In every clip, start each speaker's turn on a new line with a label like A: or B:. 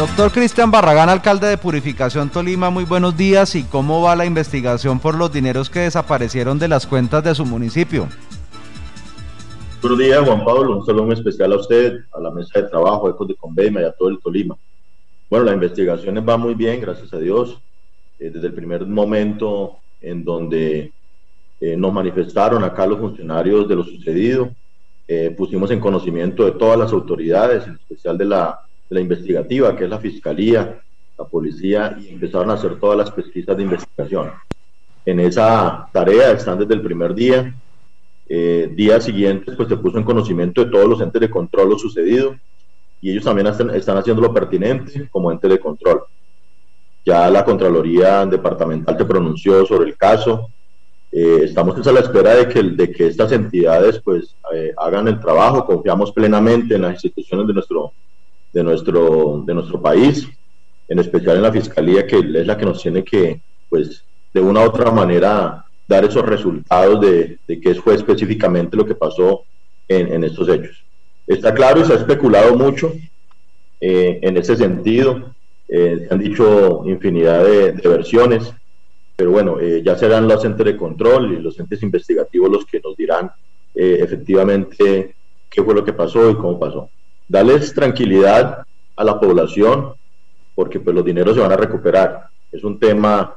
A: Doctor Cristian Barragán, alcalde de Purificación Tolima, muy buenos días. ¿Y cómo va la investigación por los dineros que desaparecieron de las cuentas de su municipio?
B: Buenos días, Juan Pablo. Un saludo especial a usted, a la mesa de trabajo, Ecos de Convema y a todo el Tolima. Bueno, la investigación va muy bien, gracias a Dios. Eh, desde el primer momento en donde eh, nos manifestaron acá los funcionarios de lo sucedido, eh, pusimos en conocimiento de todas las autoridades, en especial de la la investigativa, que es la fiscalía, la policía, y empezaron a hacer todas las pesquisas de investigación. En esa tarea están desde el primer día. Eh, días siguientes, pues se puso en conocimiento de todos los entes de control lo sucedido y ellos también están, haciendo lo pertinente como ente de control. Ya la Contraloría Departamental se pronunció sobre el caso. Eh, estamos a la espera de que, de que estas entidades pues eh, hagan el trabajo. Confiamos plenamente en las instituciones de nuestro de nuestro, de nuestro país, en especial en la Fiscalía, que es la que nos tiene que, pues, de una u otra manera, dar esos resultados de, de qué fue específicamente lo que pasó en, estos hechos. Está claro y se ha especulado mucho eh, en ese sentido. Eh, se han dicho infinidad de, versiones, pero bueno, eh, ya serán los entes de control y los entes investigativos los que nos dirán efectivamente qué fue lo que pasó y cómo pasó darles tranquilidad a la población, porque pues los dineros se van a recuperar. Es un tema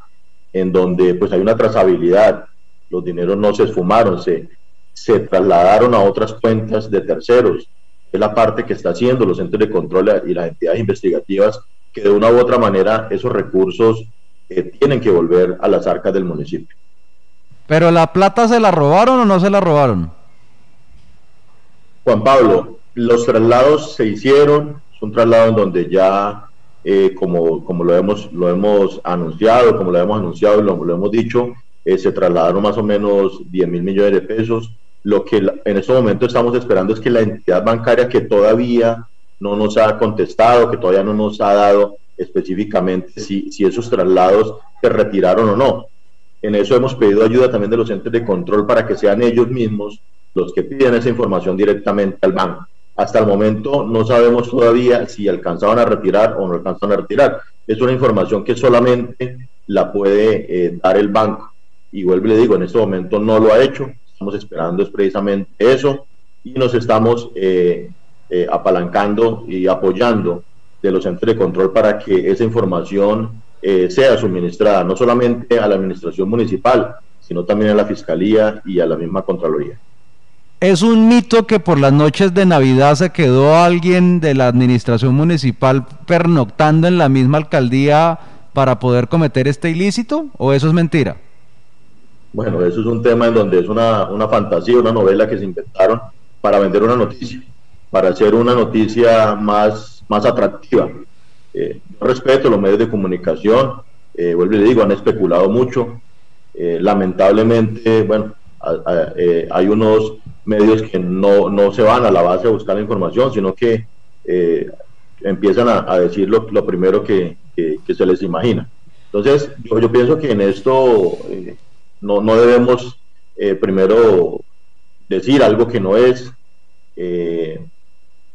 B: en donde pues hay una trazabilidad, los dineros no se esfumaron, se, se trasladaron a otras cuentas de terceros. Es la parte que está haciendo los centros de control y las entidades investigativas, que de una u otra manera esos recursos eh, tienen que volver a las arcas del municipio.
A: ¿Pero la plata se la robaron o no se la robaron?
B: Juan Pablo, los traslados se hicieron, es un traslado en donde ya, eh, como, como lo, hemos, lo hemos anunciado, como lo hemos anunciado y lo, hemos dicho, eh, se trasladaron más o menos 10 mil millones de pesos. Lo que en este momento estamos esperando es que la entidad bancaria que todavía no nos ha contestado, que todavía no nos ha dado específicamente si, si esos traslados se retiraron o no. En eso hemos pedido ayuda también de los entes de control para que sean ellos mismos los que piden esa información directamente al banco. Hasta el momento no sabemos todavía si alcanzaban a retirar o no alcanzaron a retirar. Es una información que solamente la puede eh, dar el banco. Y vuelvo y le digo, en este momento no lo ha hecho. Estamos esperando es precisamente eso y nos estamos eh, eh, apalancando y apoyando de los centros de control para que esa información sea suministrada no solamente a la administración municipal, sino también a la Fiscalía y a la misma Contraloría.
A: ¿Es un mito que por las noches de Navidad se quedó alguien de la administración municipal pernoctando en la misma alcaldía para poder cometer este ilícito o eso es mentira?
B: Bueno, eso es un tema en donde es una, fantasía, una novela que se inventaron para vender una noticia, para hacer una noticia más, más atractiva. Eh, respeto los medios de comunicación, eh, vuelvo y le digo, han especulado mucho. Eh, lamentablemente, bueno, eh, hay unos medios que no, no, se van a la base a buscar la información, sino que eh, empiezan a, decir lo, lo primero que, que, se les imagina. Entonces, yo, yo pienso que en esto eh, no, no, debemos eh, primero decir algo que no es.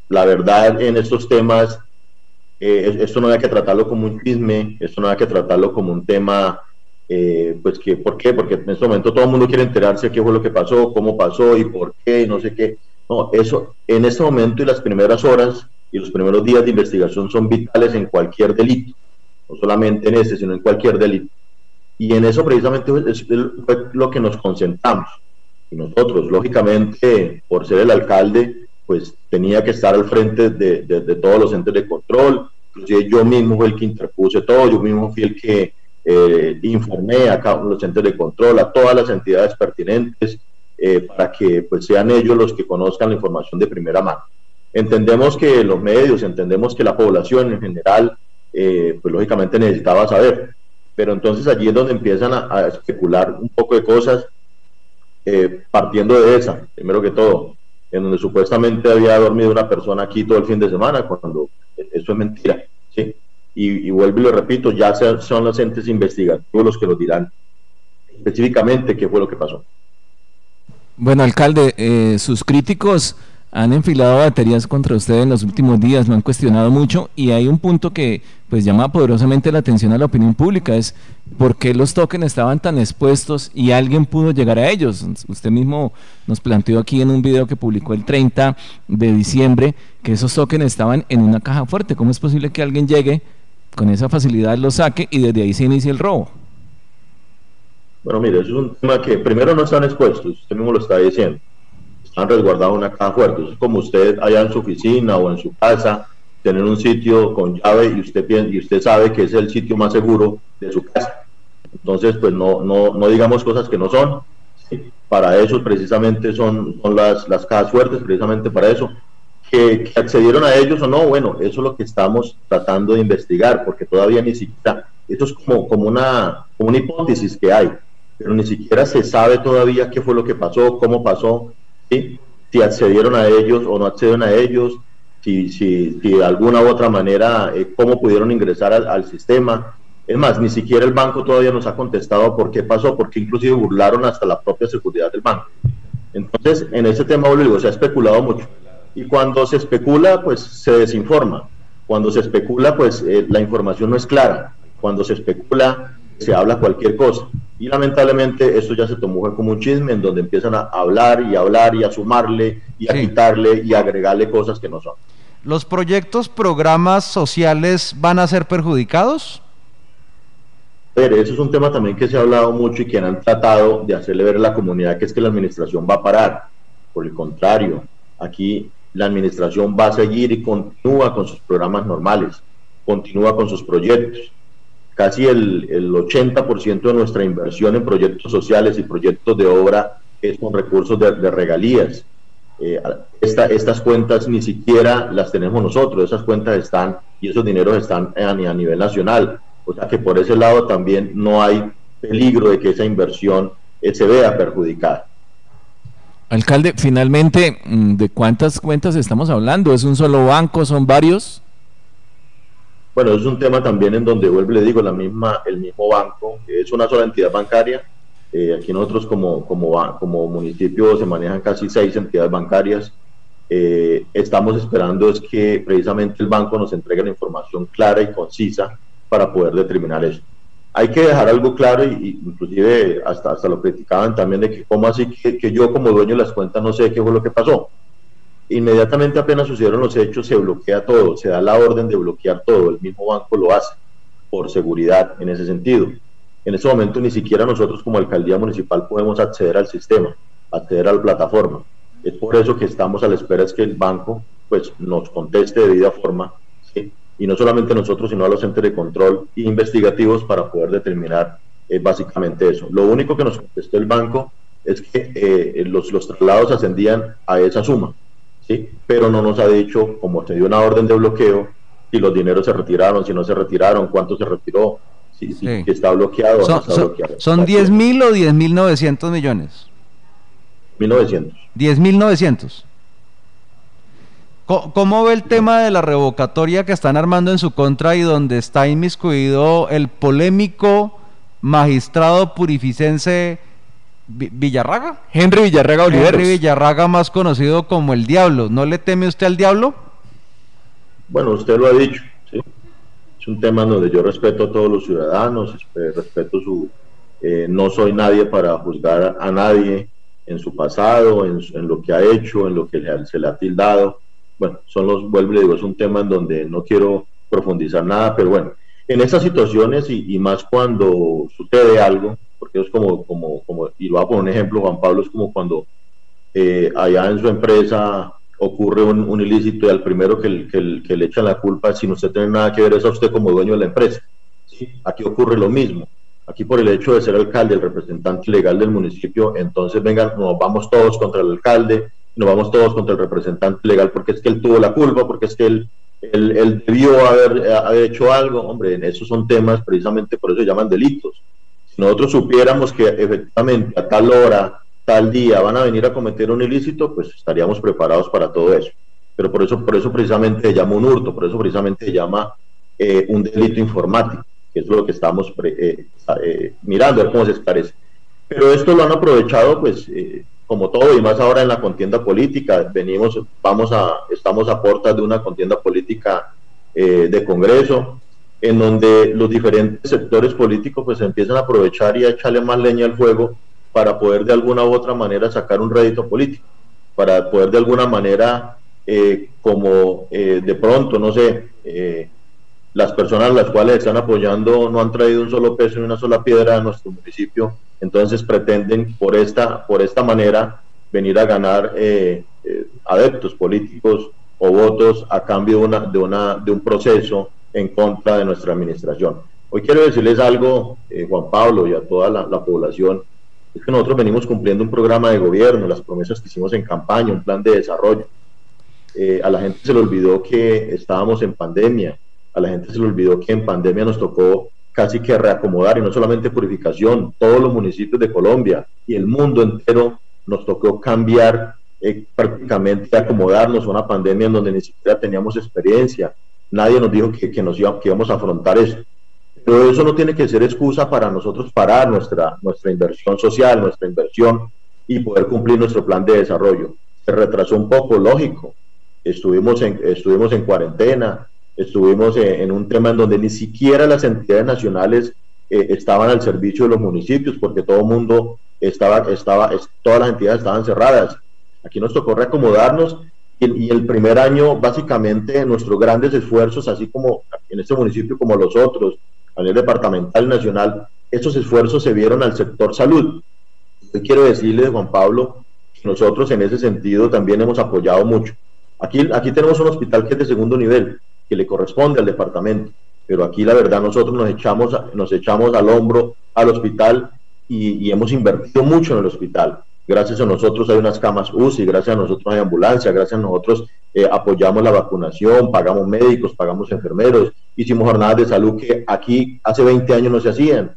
B: la verdad, en estos temas, esto no hay que tratarlo como un chisme, esto no hay que tratarlo como un tema eh, pues que, ¿por qué? Porque en este momento todo el mundo quiere enterarse qué fue lo que pasó, cómo pasó y por qué, y no sé qué. No, eso en este momento y las primeras horas y los primeros días de investigación son vitales en cualquier delito, no solamente en ese, sino en cualquier delito. Y en eso precisamente fue lo que nos concentramos. Y nosotros, lógicamente, por ser el alcalde, pues tenía que estar al frente de, de, de todos los entes de control. Inclusive yo mismo fui el que interpuse todo, yo mismo fui el que eh, informé a los centros de control, a todas las entidades pertinentes, eh, para que pues, sean ellos los que conozcan la información de primera mano. Entendemos que los medios, entendemos que la población en general, eh, pues lógicamente necesitaba saber, pero entonces allí es donde empiezan a, especular un poco de cosas, partiendo de esa, primero que todo, en donde supuestamente había dormido una persona aquí todo el fin de semana, cuando eso es mentira, ¿sí? Y, vuelvo y lo repito, ya son los entes investigativos los que nos dirán específicamente qué fue lo que pasó.
A: Bueno, alcalde, eh, sus críticos
C: han enfilado baterías contra usted en los últimos días, lo han cuestionado mucho y hay un punto que pues llama poderosamente la atención a la opinión pública, es por qué los tokens estaban tan expuestos y alguien pudo llegar a ellos. Usted mismo nos planteó aquí en un video que publicó el 30 de diciembre que esos tokens estaban en una caja fuerte. ¿Cómo es posible que alguien llegue con esa facilidad, lo saque y desde ahí se inicie el robo?
B: Bueno, mire, eso es un tema que primero no están expuestos, usted mismo lo está diciendo han resguardado una caja fuerte. Es como usted allá en su oficina o en su casa, tener un sitio con llave y usted, y usted sabe que es el sitio más seguro de su casa. Entonces, pues no, no, no digamos cosas que no son. Para eso precisamente son, son las, las cajas fuertes, precisamente para eso. Que, accedieron a ellos o no, bueno, eso es lo que estamos tratando de investigar, porque todavía ni siquiera, esto es como, como, una, como una hipótesis que hay, pero ni siquiera se sabe todavía qué fue lo que pasó, cómo pasó, si accedieron a ellos o no accedieron a ellos, si, si, de alguna u otra manera, eh, cómo pudieron ingresar al, sistema. Es más, ni siquiera el banco todavía nos ha contestado por qué pasó, porque inclusive burlaron hasta la propia seguridad del banco. Entonces, en ese tema, digo, se ha especulado mucho. Y cuando se especula, pues se desinforma. Cuando se especula, pues eh, la información no es clara. Cuando se especula, se habla cualquier cosa. Y lamentablemente esto ya se tomó como un chisme en donde empiezan a hablar y hablar y a sumarle y a quitarle y agregarle cosas que no son.
A: ¿Los proyectos, programas sociales van a ser perjudicados?
B: Pero eso es un tema también que se ha hablado mucho y que han tratado de hacerle ver a la comunidad que es que la administración va a parar. Por el contrario, aquí la administración va a seguir y continúa con sus programas normales, continúa con sus proyectos casi el, el 80% de nuestra inversión en proyectos sociales y proyectos de obra es con recursos de, regalías. Eh, estas cuentas ni siquiera las tenemos nosotros, esas cuentas están y esos dineros están a, a nivel nacional. O sea que por ese lado también no hay peligro de que esa inversión eh, se vea perjudicada.
C: Alcalde, finalmente, mm, ¿de cuántas cuentas estamos hablando? ¿Es un solo banco? ¿Son varios?
B: Bueno, es un tema también en donde vuelvo, le digo, la misma, el mismo banco, es una sola entidad bancaria. Eh, aquí nosotros como, municipio se manejan casi seis entidades bancarias. Eh, estamos esperando es que precisamente el banco nos entregue la información clara y concisa para poder determinar eso. Hay que dejar algo claro y, inclusive hasta, hasta lo criticaban también de que cómo así que, que yo como dueño de las cuentas no sé qué fue lo que pasó Inmediatamente apenas sucedieron los hechos, se bloquea todo, se da la orden de bloquear todo, el mismo banco lo hace, por seguridad en ese sentido. En ese momento ni siquiera nosotros como alcaldía municipal podemos acceder al sistema, acceder a la plataforma. Es por eso que estamos a la espera es que el banco pues nos conteste de debida forma, y no solamente nosotros, sino a los entes de control investigativos para poder determinar eh, básicamente eso. Lo único que nos contestó el banco es que eh, los, los traslados ascendían a esa suma, pero no nos ha dicho, como se dio una orden de bloqueo, si los dineros se retiraron, si no se retiraron, cuánto se retiró, si, está bloqueado
A: son,
B: o no está bloqueado.
A: ¿Son 10 mil o 10 mil 900 millones?
B: 1900.
A: 10 mil 900. ¿Cómo ve el tema de la revocatoria que están armando en su contra y donde está inmiscuido el polémico magistrado purificense Villarraga.
C: Henry Villarraga Oliveros.
A: Henry Villarraga, más conocido como el Diablo. ¿No le teme usted al Diablo?
B: Bueno, usted lo ha dicho. Es un tema donde yo respeto a todos los ciudadanos, este, respeto su. Eh, no soy nadie para juzgar a nadie en su pasado, en, lo que ha hecho, en lo que se le ha tildado. Bueno, son los, vuelvo y digo, es un tema en donde no quiero profundizar nada, pero bueno, en esas situaciones y, y más cuando sucede algo, porque es como, como, como, y lo voy a poner un ejemplo, Juan Pablo, es como cuando eh, allá en su empresa ocurre un, ilícito y al primero que, que, le echan la culpa, sin usted tener nada que ver, es a usted como dueño de la empresa. ¿sí? Aquí ocurre lo mismo. Aquí por el hecho de ser alcalde, el representante legal del municipio, entonces vengan, nos vamos todos contra el alcalde, nos vamos todos contra el representante legal porque es que él tuvo la culpa, porque es que él, él, debió haber, haber, hecho algo. Hombre, esos son temas precisamente por eso llaman delitos nosotros supiéramos que efectivamente a tal hora, tal día van a venir a cometer un ilícito, pues estaríamos preparados para todo eso. Pero por eso, por eso precisamente se llama un hurto, por eso precisamente se llama eh, un delito informático, que es lo que estamos eh, eh, mirando, a ver cómo se esclarece. Pero esto lo han aprovechado, pues, como todo y más ahora en la contienda política, venimos, vamos a, estamos a puertas de una contienda política eh, de Congreso, en donde los diferentes sectores políticos pues empiezan a aprovechar y a echarle más leña al fuego para poder de alguna u otra manera sacar un rédito político, para poder de alguna manera, eh, como eh, de pronto, no sé, las personas las cuales están apoyando no han traído un solo peso ni una sola piedra a nuestro municipio, entonces pretenden por esta, por esta manera venir a ganar eh, eh, adeptos políticos o votos a cambio de, una, de, una, de un proceso en contra de nuestra administración. Hoy quiero decirles algo, eh, Juan Pablo, y a toda la, población, es que nosotros venimos cumpliendo un programa de gobierno, las promesas que hicimos en campaña, un plan de desarrollo. a la gente se le olvidó que estábamos en pandemia, a la gente se le olvidó que en pandemia nos tocó casi que reacomodar, y no solamente purificación, todos los municipios de Colombia y el mundo entero nos tocó cambiar eh, prácticamente acomodarnos a una pandemia en donde ni siquiera teníamos experiencia. Nadie nos dijo que, que nos íbamos, que íbamos a afrontar eso. Pero eso no tiene que ser excusa para nosotros parar nuestra, nuestra inversión social, nuestra inversión y poder cumplir nuestro plan de desarrollo. Se retrasó un poco, lógico. Estuvimos en, estuvimos en cuarentena, estuvimos en, un tema en donde ni siquiera las entidades nacionales eh, estaban al servicio de los municipios, porque todo el mundo estaba, estaba, todas las entidades estaban cerradas. Aquí nos tocó reacomodarnos y, el primer año, básicamente, nuestros grandes esfuerzos, así como en este municipio como los otros, a nivel departamental nacional, esos esfuerzos se vieron al sector salud. Yo quiero decirle, Juan Pablo, que nosotros en ese sentido también hemos apoyado mucho. Aquí, aquí tenemos un hospital que es de segundo nivel, que le corresponde al departamento. Pero aquí la verdad nosotros nos echamos, nos echamos al hombro al hospital y, hemos invertido mucho en el hospital. Gracias a nosotros hay unas camas UCI, gracias a nosotros hay ambulancia, gracias a nosotros eh, apoyamos la vacunación, pagamos médicos, pagamos enfermeros, hicimos jornadas de salud que aquí hace 20 años no se hacían.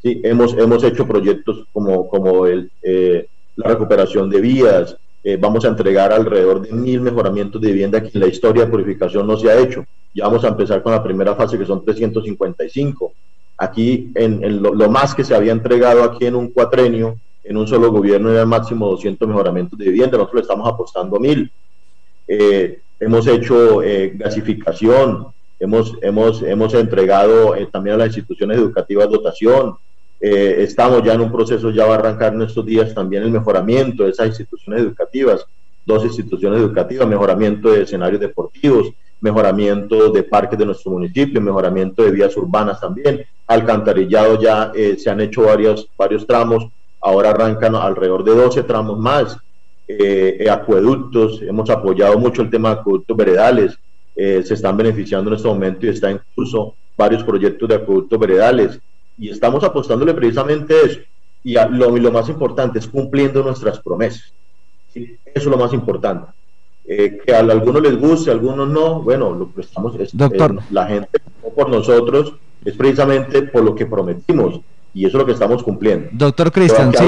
B: Sí, hemos, hemos hecho proyectos como, como el, eh, la recuperación de vías, eh, vamos a entregar alrededor de mil mejoramientos de vivienda que en la historia de purificación no se ha hecho. Ya vamos a empezar con la primera fase que son 355. Aquí en, lo, más que se había entregado aquí en un cuatrenio, en un solo gobierno era máximo 200 mejoramientos de vivienda, nosotros le estamos apostando a mil. Eh, hemos hecho eh, gasificación, hemos, hemos, hemos entregado también a las instituciones educativas dotación, eh, estamos ya en un proceso, ya va a arrancar en estos días también el mejoramiento de esas instituciones educativas, dos instituciones educativas, mejoramiento de escenarios deportivos, mejoramiento de parques de nuestro municipio, mejoramiento de vías urbanas también, alcantarillado ya eh, se han hecho varios, varios tramos, ahora arrancan alrededor de 12 tramos más, eh, acueductos, hemos apoyado mucho el tema de acueductos veredales, se están beneficiando en este momento y está en curso varios proyectos de acueductos veredales, y estamos apostándole precisamente eso. Y lo, lo, más importante es cumpliendo nuestras promesas. Eso es lo más importante. Eh, que a algunos les guste, a algunos no, bueno, lo que estamos, es,
A: Doctor.
B: la gente por nosotros es precisamente por lo que prometimos y eso es lo que estamos cumpliendo.
A: Doctor Cristian, sí.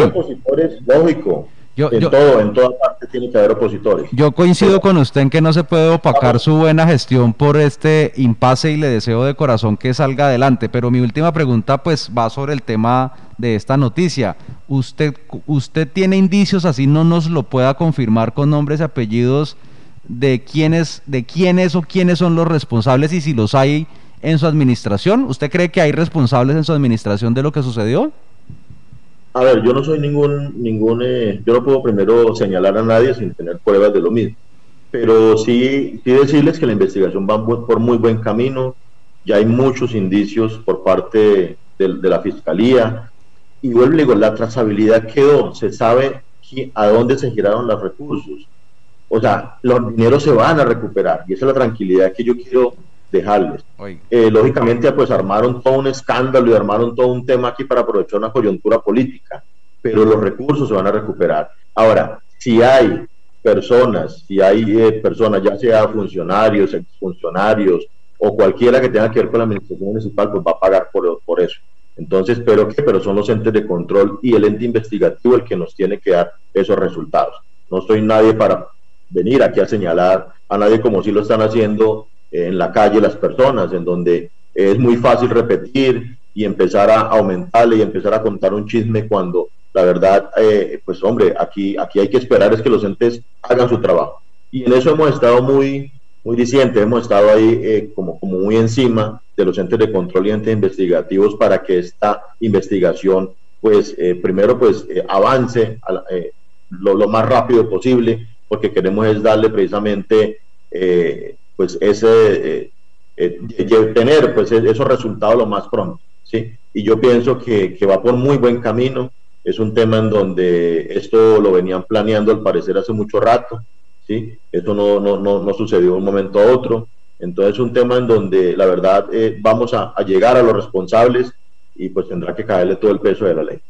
B: lógico, yo, en todo, en toda parte tiene que haber opositores.
A: Yo coincido con usted en que no se puede opacar su buena gestión por este impasse y le deseo de corazón que salga adelante. Pero mi última pregunta pues va sobre el tema de esta noticia. ¿Usted, usted tiene indicios, así no nos lo pueda confirmar con nombres y apellidos, de quiénes, de quiénes o quiénes son los responsables y si los hay en su administración? ¿Usted cree que hay responsables en su administración de lo que sucedió?
B: A ver, yo no soy ningún, ningún eh, yo no puedo primero señalar a nadie sin tener pruebas de lo mismo, pero sí, sí decirles que la investigación va por muy buen camino, ya hay muchos indicios por parte de, la fiscalía, y vuelvo y digo, la trazabilidad quedó, se sabe a dónde se giraron los recursos, o sea, los dineros se van a recuperar, y esa es la tranquilidad que yo quiero dejarles. Eh, lógicamente, pues armaron todo un escándalo y armaron todo un tema aquí para aprovechar una coyuntura política, pero los recursos se van a recuperar. Ahora, si hay personas, si hay eh, personas, ya sea funcionarios, exfuncionarios o cualquiera que tenga que ver con la administración municipal, pues va a pagar por, por eso. Entonces, pero que, pero son los entes de control y el ente investigativo el que nos tiene que dar esos resultados. No soy nadie para venir aquí a señalar a nadie como si lo están haciendo en la calle las personas, en donde es muy fácil repetir y empezar a aumentarle y empezar a contar un chisme cuando la verdad, eh, pues hombre, aquí, aquí hay que esperar es que los entes hagan su trabajo. Y en eso hemos estado muy, muy dicientes, hemos estado ahí eh, como, como muy encima de los entes de control y entes investigativos para que esta investigación, pues eh, primero, pues avance lo, lo, más rápido posible, porque queremos es darle precisamente, pues ese, tener pues esos resultados lo más pronto. ¿sí? Y yo pienso que, que va por muy buen camino es un tema en donde esto lo venían planeando al parecer hace mucho rato, ¿sí? Esto no, no, no, no sucedió de un momento a otro. Entonces es un tema en donde la verdad eh, vamos a, llegar a los responsables y pues tendrá que caerle todo el peso de la ley.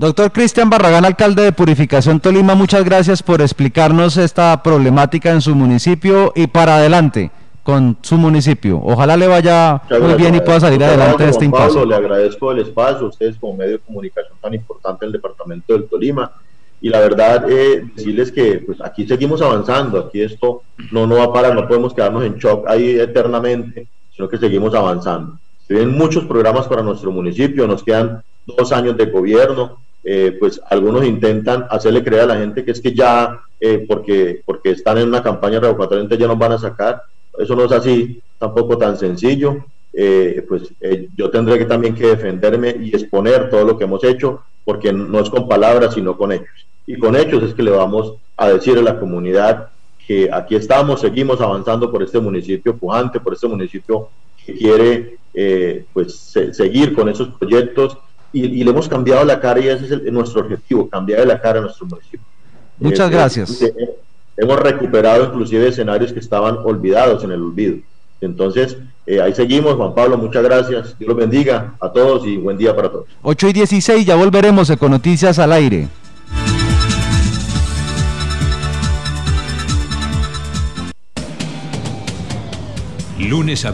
A: Doctor Cristian Barragán, alcalde de Purificación Tolima, muchas gracias por explicarnos esta problemática en su municipio y para adelante con su municipio. Ojalá le vaya muy bien y pueda salir adelante de este impasse.
B: Le agradezco el espacio, ustedes como medio de comunicación tan importante del departamento del Tolima. Y la verdad, eh, decirles que pues, aquí seguimos avanzando, aquí esto no, no va a parar, no podemos quedarnos en shock ahí eternamente, sino que seguimos avanzando. Se muchos programas para nuestro municipio, nos quedan dos años de gobierno, eh, pues algunos intentan hacerle creer a la gente que es que ya, eh, porque, porque están en una campaña revocatoria, ya nos van a sacar eso no es así, tampoco tan sencillo. Eh, pues yo tendré que también que defenderme y exponer todo lo que hemos hecho, porque no es con palabras, sino con hechos. Y con hechos es que le vamos a decir a la comunidad que aquí estamos, seguimos avanzando por este municipio pujante, por este municipio que quiere pues seguir con esos proyectos y, le hemos cambiado la cara y ese es nuestro objetivo, cambiar la cara a nuestro municipio.
A: Muchas gracias.
B: Hemos recuperado inclusive escenarios que estaban olvidados en el olvido. Entonces, eh, ahí seguimos, Juan Pablo, muchas gracias. Dios los bendiga a todos y buen día para todos.
A: 8 y 16, ya volveremos con Noticias al Aire.
D: Lunes a